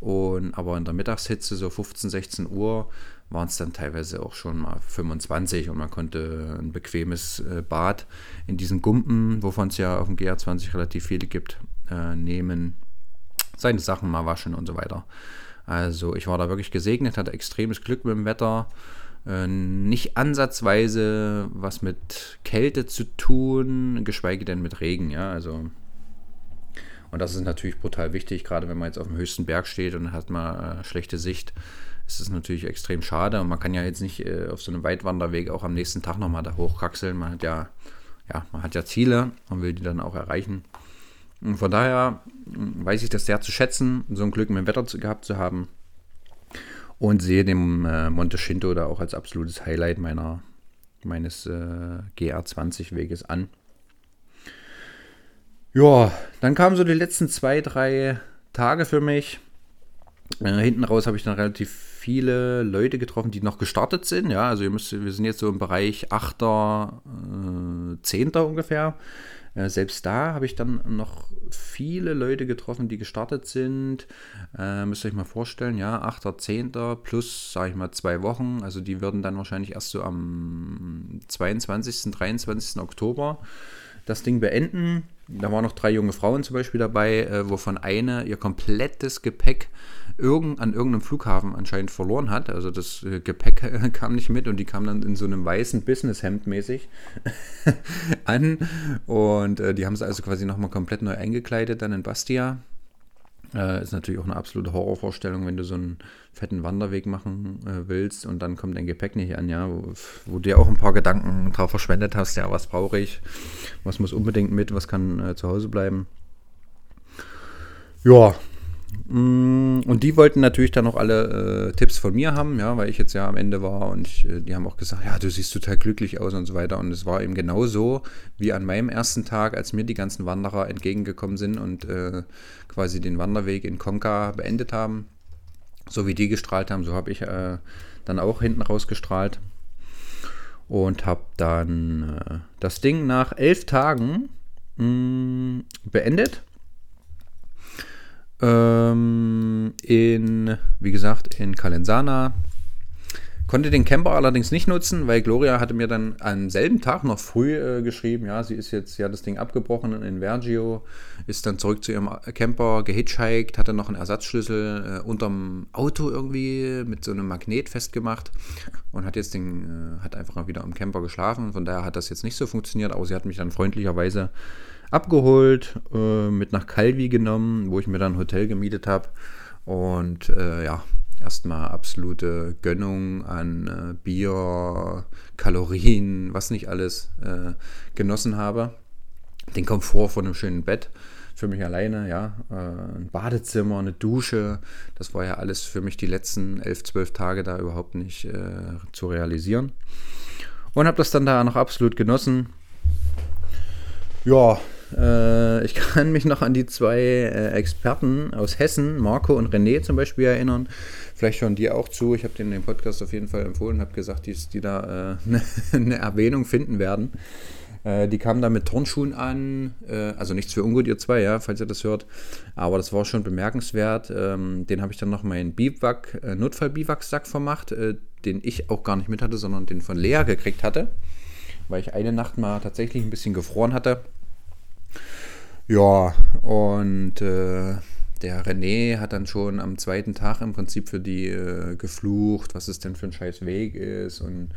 Und, aber in der Mittagshitze, so 15, 16 Uhr, waren es dann teilweise auch schon mal 25 und man konnte ein bequemes äh, Bad in diesen Gumpen, wovon es ja auf dem GR20 relativ viele gibt, äh, nehmen, seine Sachen mal waschen und so weiter. Also ich war da wirklich gesegnet, hatte extremes Glück mit dem Wetter. Äh, nicht ansatzweise was mit Kälte zu tun, geschweige denn mit Regen, ja. Also und das ist natürlich brutal wichtig, gerade wenn man jetzt auf dem höchsten Berg steht und hat mal äh, schlechte Sicht. Ist es natürlich extrem schade und man kann ja jetzt nicht äh, auf so einem Weitwanderweg auch am nächsten Tag nochmal da hochkraxeln. Man hat ja, ja, man hat ja Ziele und will die dann auch erreichen. Und von daher hm, weiß ich das sehr zu schätzen, so ein Glück mit dem Wetter gehabt zu haben. Und sehe den äh, Monte Shinto da auch als absolutes Highlight meiner, meines äh, GR20-Weges an. Ja, dann kamen so die letzten zwei, drei Tage für mich. Äh, hinten raus habe ich dann relativ viele Leute getroffen, die noch gestartet sind. Ja, also ihr müsst, wir sind jetzt so im Bereich 8., äh, 10. ungefähr. Äh, selbst da habe ich dann noch viele Leute getroffen, die gestartet sind. Äh, müsst ihr euch mal vorstellen, ja, 8., 10. plus, sage ich mal, zwei Wochen. Also die würden dann wahrscheinlich erst so am 22., 23. Oktober das Ding beenden. Da waren noch drei junge Frauen zum Beispiel dabei, äh, wovon eine ihr komplettes Gepäck irgend, an irgendeinem Flughafen anscheinend verloren hat. Also das äh, Gepäck äh, kam nicht mit und die kam dann in so einem weißen Businesshemd mäßig an. Und äh, die haben sie also quasi nochmal komplett neu eingekleidet dann in Bastia. Äh, ist natürlich auch eine absolute Horrorvorstellung, wenn du so einen fetten Wanderweg machen äh, willst und dann kommt dein Gepäck nicht an, ja, wo, wo, du dir auch ein paar Gedanken drauf verschwendet hast, ja, was brauche ich, was muss unbedingt mit, was kann äh, zu Hause bleiben. Ja, und die wollten natürlich dann noch alle äh, Tipps von mir haben, ja, weil ich jetzt ja am Ende war und ich, äh, die haben auch gesagt, ja, du siehst total glücklich aus und so weiter. Und es war eben genau so wie an meinem ersten Tag, als mir die ganzen Wanderer entgegengekommen sind und äh, quasi den Wanderweg in Konka beendet haben. So wie die gestrahlt haben, so habe ich äh, dann auch hinten raus gestrahlt und habe dann äh, das Ding nach elf Tagen mh, mm, beendet ähm, in, wie gesagt, in Calenzana. Konnte den Camper allerdings nicht nutzen, weil Gloria hatte mir dann am selben Tag noch früh äh, geschrieben, ja, sie ist jetzt, ja das Ding abgebrochen in Vergio, ist dann zurück zu ihrem Camper gehitchhiked, hatte noch einen Ersatzschlüssel äh, unterm Auto irgendwie mit so einem Magnet festgemacht und hat jetzt den, äh, hat einfach wieder im Camper geschlafen. Von daher hat das jetzt nicht so funktioniert, aber sie hat mich dann freundlicherweise abgeholt, äh, mit nach Calvi genommen, wo ich mir dann ein Hotel gemietet habe. Und äh, ja, erstmal absolute Gönnung an äh, Bier, Kalorien, was nicht alles äh, genossen habe. Den Komfort von einem schönen Bett für mich alleine, ja, äh, ein Badezimmer, eine Dusche, das war ja alles für mich die letzten elf, zwölf Tage da überhaupt nicht äh, zu realisieren. Und habe das dann da noch absolut genossen. Ja, äh, ich kann mich noch an die zwei äh, Experten aus Hessen, Marco und René zum Beispiel, erinnern. Vielleicht hören die auch zu. Ich habe denen den Podcast auf jeden Fall empfohlen, habe gesagt, dass die da äh, eine Erwähnung finden werden. Äh, die kamen da mit Turnschuhen an, äh, also nichts für ungut, ihr zwei, ja, falls ihr das hört. Aber das war schon bemerkenswert. Ähm, den habe ich dann noch meinen Biwak, äh, Notfall-Biwak-Sack vermacht, den ich auch gar nicht mit hatte, sondern den von Lea gekriegt hatte, weil ich eine Nacht mal tatsächlich ein bisschen gefroren hatte ja, und äh, der René hat dann schon am zweiten Tag im Prinzip für die äh, geflucht, was es denn für ein scheiß Weg ist und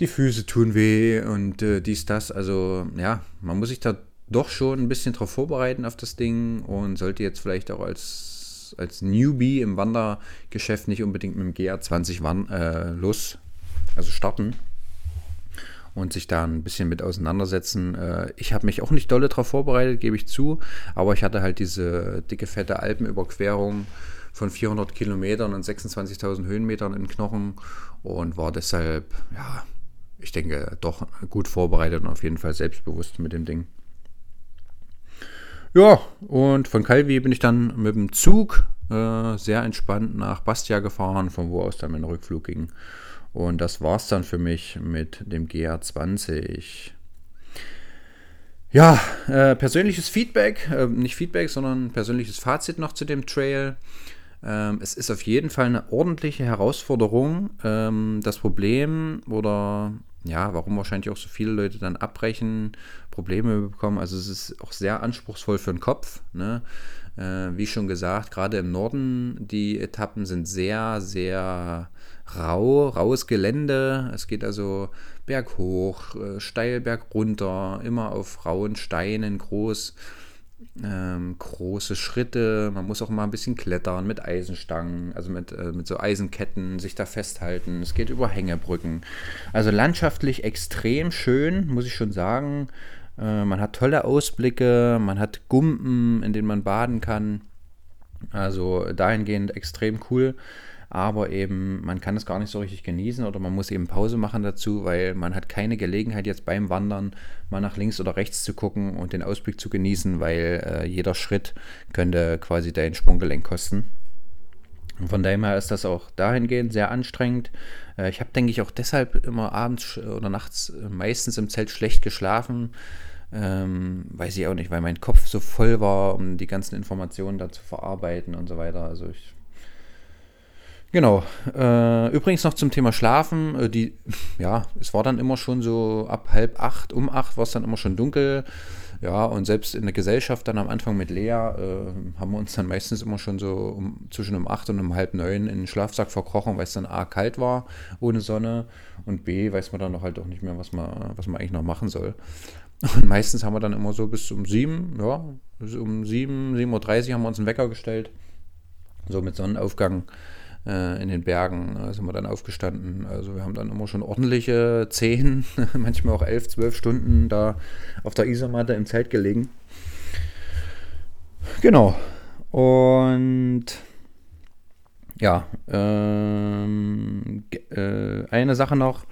die Füße tun weh und äh, dies, das. Also ja, man muss sich da doch schon ein bisschen drauf vorbereiten auf das Ding und sollte jetzt vielleicht auch als, als Newbie im Wandergeschäft nicht unbedingt mit dem GR20 Wan äh, los, also starten und sich da ein bisschen mit auseinandersetzen. Äh, ich habe mich auch nicht dolle darauf vorbereitet, gebe ich zu, aber ich hatte halt diese dicke, fette Alpenüberquerung von 400 Kilometern und 26.000 Höhenmetern in Knochen und war deshalb, ja, ich denke, doch gut vorbereitet und auf jeden Fall selbstbewusst mit dem Ding. Ja, und von Calvi bin ich dann mit dem Zug äh, sehr entspannt nach Bastia gefahren, von wo aus dann mein Rückflug ging. Und das war es dann für mich mit dem GR20. Ja, äh, persönliches Feedback, äh, nicht Feedback, sondern persönliches Fazit noch zu dem Trail. Ähm, es ist auf jeden Fall eine ordentliche Herausforderung. Ähm, das Problem oder ja, warum wahrscheinlich auch so viele Leute dann abbrechen, Probleme bekommen. Also es ist auch sehr anspruchsvoll für den Kopf. Ne? Äh, wie schon gesagt, gerade im Norden, die Etappen sind sehr, sehr rau, raues Gelände. Es geht also berghoch, äh, steil bergunter, immer auf rauen Steinen groß. Ähm, große Schritte, man muss auch mal ein bisschen klettern mit Eisenstangen, also mit, äh, mit so Eisenketten, sich da festhalten. Es geht über Hängebrücken. Also landschaftlich extrem schön, muss ich schon sagen. Äh, man hat tolle Ausblicke, man hat Gumpen, in denen man baden kann. Also dahingehend extrem cool aber eben man kann es gar nicht so richtig genießen oder man muss eben Pause machen dazu, weil man hat keine Gelegenheit jetzt beim Wandern mal nach links oder rechts zu gucken und den Ausblick zu genießen, weil äh, jeder Schritt könnte quasi dein Sprunggelenk kosten. Und von daher ist das auch dahingehend sehr anstrengend. Äh, ich habe, denke ich, auch deshalb immer abends oder nachts meistens im Zelt schlecht geschlafen. Ähm, weiß ich auch nicht, weil mein Kopf so voll war, um die ganzen Informationen da zu verarbeiten und so weiter. Also ich Genau. Äh, übrigens noch zum Thema Schlafen. Äh, die, ja, es war dann immer schon so ab halb acht, um acht war es dann immer schon dunkel. Ja, und selbst in der Gesellschaft dann am Anfang mit Lea äh, haben wir uns dann meistens immer schon so um, zwischen um acht und um halb neun in den Schlafsack verkrochen, weil es dann A kalt war ohne Sonne und B weiß man dann noch halt auch nicht mehr, was man, was man eigentlich noch machen soll. Und meistens haben wir dann immer so bis um sieben, ja, bis um sieben, sieben Uhr dreißig haben wir uns einen Wecker gestellt. So mit Sonnenaufgang in den Bergen äh, sind wir dann aufgestanden. Also wir haben dann immer schon ordentliche 10, manchmal auch 11, 12 Stunden da auf der Isomatte im Zelt gelegen. Genau. Und ja, ähm, äh, eine Sache noch,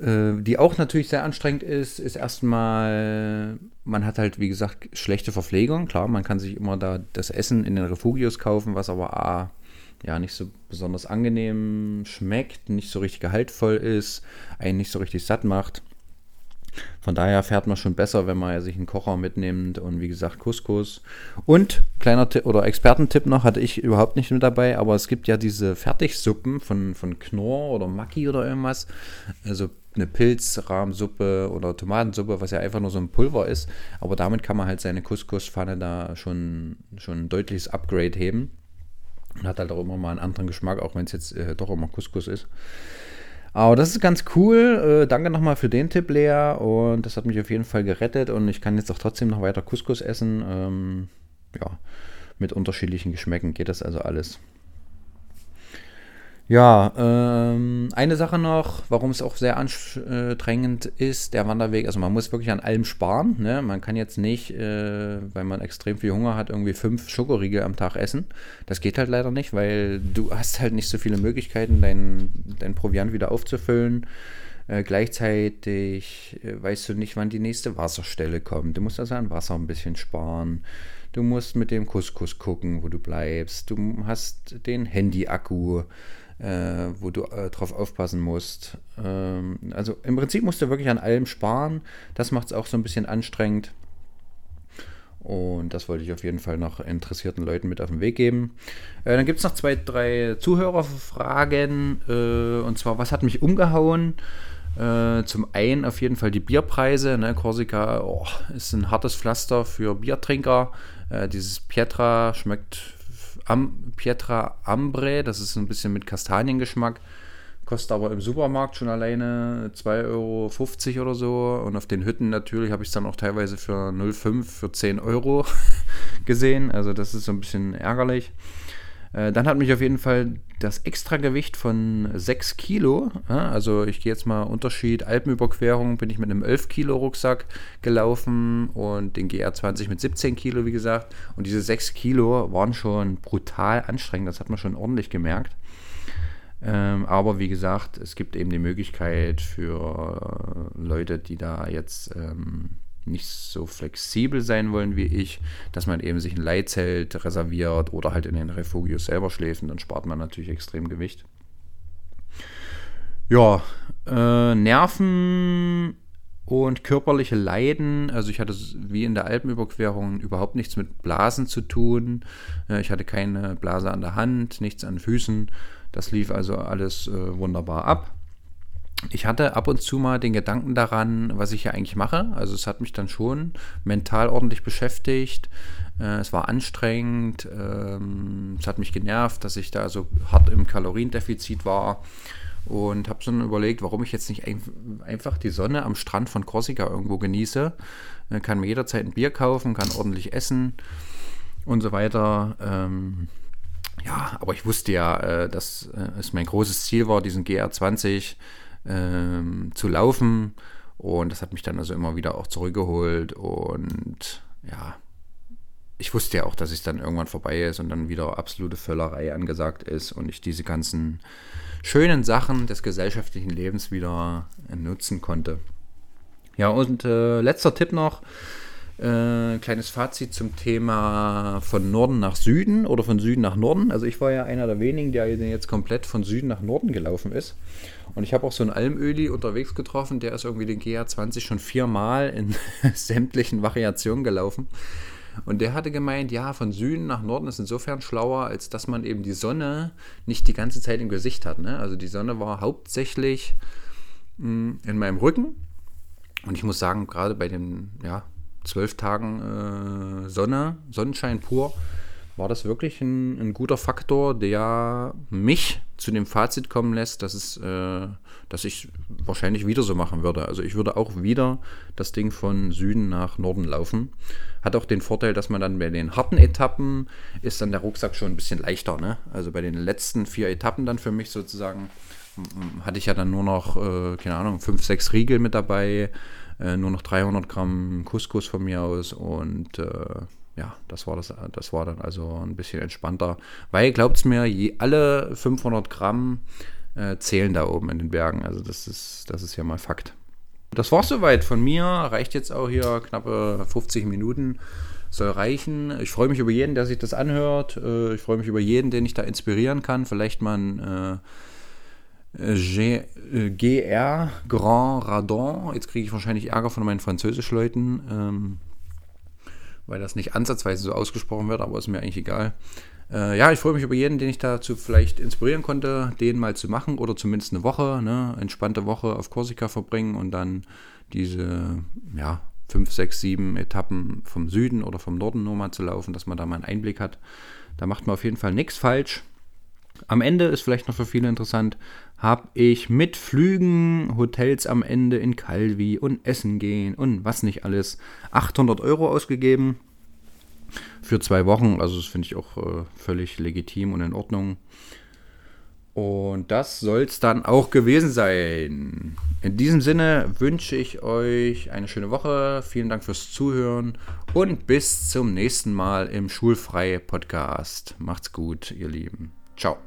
äh, die auch natürlich sehr anstrengend ist, ist erstmal, man hat halt, wie gesagt, schlechte Verpflegung. Klar, man kann sich immer da das Essen in den Refugios kaufen, was aber A, ja nicht so besonders angenehm schmeckt, nicht so richtig gehaltvoll ist, einen nicht so richtig satt macht. Von daher fährt man schon besser, wenn man sich einen Kocher mitnimmt und wie gesagt Couscous. Und kleiner Tipp oder Expertentipp noch, hatte ich überhaupt nicht mit dabei, aber es gibt ja diese Fertigsuppen von, von Knorr oder Maki oder irgendwas. Also eine Pilzrahmsuppe oder Tomatensuppe, was ja einfach nur so ein Pulver ist. Aber damit kann man halt seine Couscous-Pfanne da schon, schon ein deutliches Upgrade heben. Und hat halt auch immer mal einen anderen Geschmack, auch wenn es jetzt äh, doch immer Couscous ist. Aber das ist ganz cool. Äh, danke nochmal für den Tipp, Lea. Und das hat mich auf jeden Fall gerettet. Und ich kann jetzt auch trotzdem noch weiter Couscous essen. Ähm, ja, mit unterschiedlichen Geschmäcken geht das also alles. Ja, ähm, eine Sache noch, warum es auch sehr anstrengend ist, der Wanderweg. Also man muss wirklich an allem sparen. Ne? Man kann jetzt nicht, äh, weil man extrem viel Hunger hat, irgendwie fünf Schokoriegel am Tag essen. Das geht halt leider nicht, weil du hast halt nicht so viele Möglichkeiten, dein, dein Proviant wieder aufzufüllen. Äh, gleichzeitig äh, weißt du nicht, wann die nächste Wasserstelle kommt. Du musst also an Wasser ein bisschen sparen. Du musst mit dem Couscous gucken, wo du bleibst. Du hast den Handy-Akku äh, wo du äh, drauf aufpassen musst. Ähm, also im Prinzip musst du wirklich an allem sparen. Das macht es auch so ein bisschen anstrengend. Und das wollte ich auf jeden Fall noch interessierten Leuten mit auf den Weg geben. Äh, dann gibt es noch zwei, drei Zuhörerfragen. Äh, und zwar, was hat mich umgehauen? Äh, zum einen auf jeden Fall die Bierpreise. Ne? Korsika oh, ist ein hartes Pflaster für Biertrinker. Äh, dieses Pietra schmeckt Am Pietra Ambre, das ist ein bisschen mit Kastaniengeschmack. Kostet aber im Supermarkt schon alleine 2,50 Euro oder so. Und auf den Hütten natürlich habe ich es dann auch teilweise für 0,5, für 10 Euro gesehen. Also das ist so ein bisschen ärgerlich. Äh, dann hat mich auf jeden Fall das Extragewicht von 6 Kilo, also ich gehe jetzt mal Unterschied, Alpenüberquerung bin ich mit einem 11 Kilo Rucksack gelaufen und den GR20 mit 17 Kilo, wie gesagt. Und diese 6 Kilo waren schon brutal anstrengend, das hat man schon ordentlich gemerkt. Ähm, aber wie gesagt, es gibt eben die Möglichkeit für Leute, die da jetzt ähm, nicht so flexibel sein wollen wie ich, dass man eben sich ein Leitzelt reserviert oder halt in den Refugios selber schläft dann spart man natürlich extrem Gewicht. Ja, äh, Nerven Und körperliche Leiden, also ich hatte wie in der Alpenüberquerung überhaupt nichts mit Blasen zu tun. Äh, ich hatte keine Blase an der Hand, nichts an Füßen. Das lief also alles äh, wunderbar ab. Ich hatte ab und zu mal den Gedanken daran, was ich hier eigentlich mache. Also es hat mich dann schon mental ordentlich beschäftigt. Äh, es war anstrengend. Ähm, es hat mich genervt, dass ich da so hart im Kaloriendefizit war und habe dann überlegt, warum ich jetzt nicht ein, einfach die Sonne am Strand von Korsika irgendwo genieße. Äh, kann mir jederzeit ein Bier kaufen, kann ordentlich essen und so weiter. Ähm, ja, aber ich wusste ja, äh, dass es mein großes Ziel war, diesen GR20 ähm, zu laufen. Und das hat mich dann also immer wieder auch zurückgeholt. Und ja, ich wusste ja auch, dass es dann irgendwann vorbei ist und dann wieder absolute Völlerei angesagt ist und ich diese ganzen schönen Sachen des gesellschaftlichen Lebens wieder nutzen konnte. Ja, und äh, letzter Tipp noch. Äh, kleines Fazit zum Thema von Norden nach Süden oder von Süden nach Norden. Also ich war ja einer der wenigen, der jetzt komplett von Süden nach Norden gelaufen ist. Und ich habe auch so einen Almöli unterwegs getroffen, der ist irgendwie den GA20 schon viermal in sämtlichen Variationen gelaufen. Und der hatte gemeint, ja, von Süden nach Norden ist insofern schlauer, als dass man eben die Sonne nicht die ganze Zeit im Gesicht hat. Ne? Also die Sonne war hauptsächlich mh, hm, in meinem Rücken. Und ich muss sagen, gerade bei den ja, zwölf Tagen äh, Sonne, Sonnenschein pur, war das wirklich ein, ein, guter Faktor, der mich zu dem Fazit kommen lässt, dass, es, äh, dass ich wahrscheinlich wieder so machen würde. Also ich würde auch wieder das Ding von Süden nach Norden laufen. Hat auch den Vorteil, dass man dann bei den harten Etappen ist dann der Rucksack schon ein bisschen leichter. Ne? Also bei den letzten vier Etappen dann für mich sozusagen hatte ich ja dann nur noch, äh, keine Ahnung, fünf, sechs Riegel mit dabei, äh, nur noch 300 Gramm Couscous von mir aus und äh, ja, das war, das, das war dann also ein bisschen entspannter. Weil, glaubt es mir, je, alle 500 Gramm äh, zählen da oben in den Bergen. Also das ist, das ist ja mal Fakt. Das war soweit von mir. Reicht jetzt auch hier knappe 50 Minuten. Soll reichen. Ich freue mich über jeden, der sich das anhört. Äh, ich freue mich über jeden, den ich da inspirieren kann. Vielleicht mal ein äh, G, äh, GR, Grand Radon. Jetzt kriege ich wahrscheinlich Ärger von meinen Französischleuten. Ähm, weil das nicht ansatzweise so ausgesprochen wird, aber ist mir eigentlich egal. Äh, ja, ich freue mich über jeden, den ich dazu vielleicht inspirieren konnte, den mal zu machen oder zumindest eine Woche, ne, entspannte Woche auf Korsika verbringen und dann diese, ja, fünf, sechs, sieben Etappen vom Süden oder vom Norden nur mal zu laufen, dass man da mal einen Einblick hat. Da macht man auf jeden Fall nichts falsch. Am Ende ist vielleicht noch für viele interessant, habe ich mit Flügen, Hotels am Ende in Calvi und Essen gehen und was nicht alles 800 Euro ausgegeben für zwei Wochen. Also das finde ich auch äh, völlig legitim und in Ordnung. Und das soll es dann auch gewesen sein. In diesem Sinne wünsche ich euch eine schöne Woche. Vielen Dank fürs Zuhören und bis zum nächsten Mal im Schulfrei Podcast. Macht's gut, ihr Lieben. Ciao.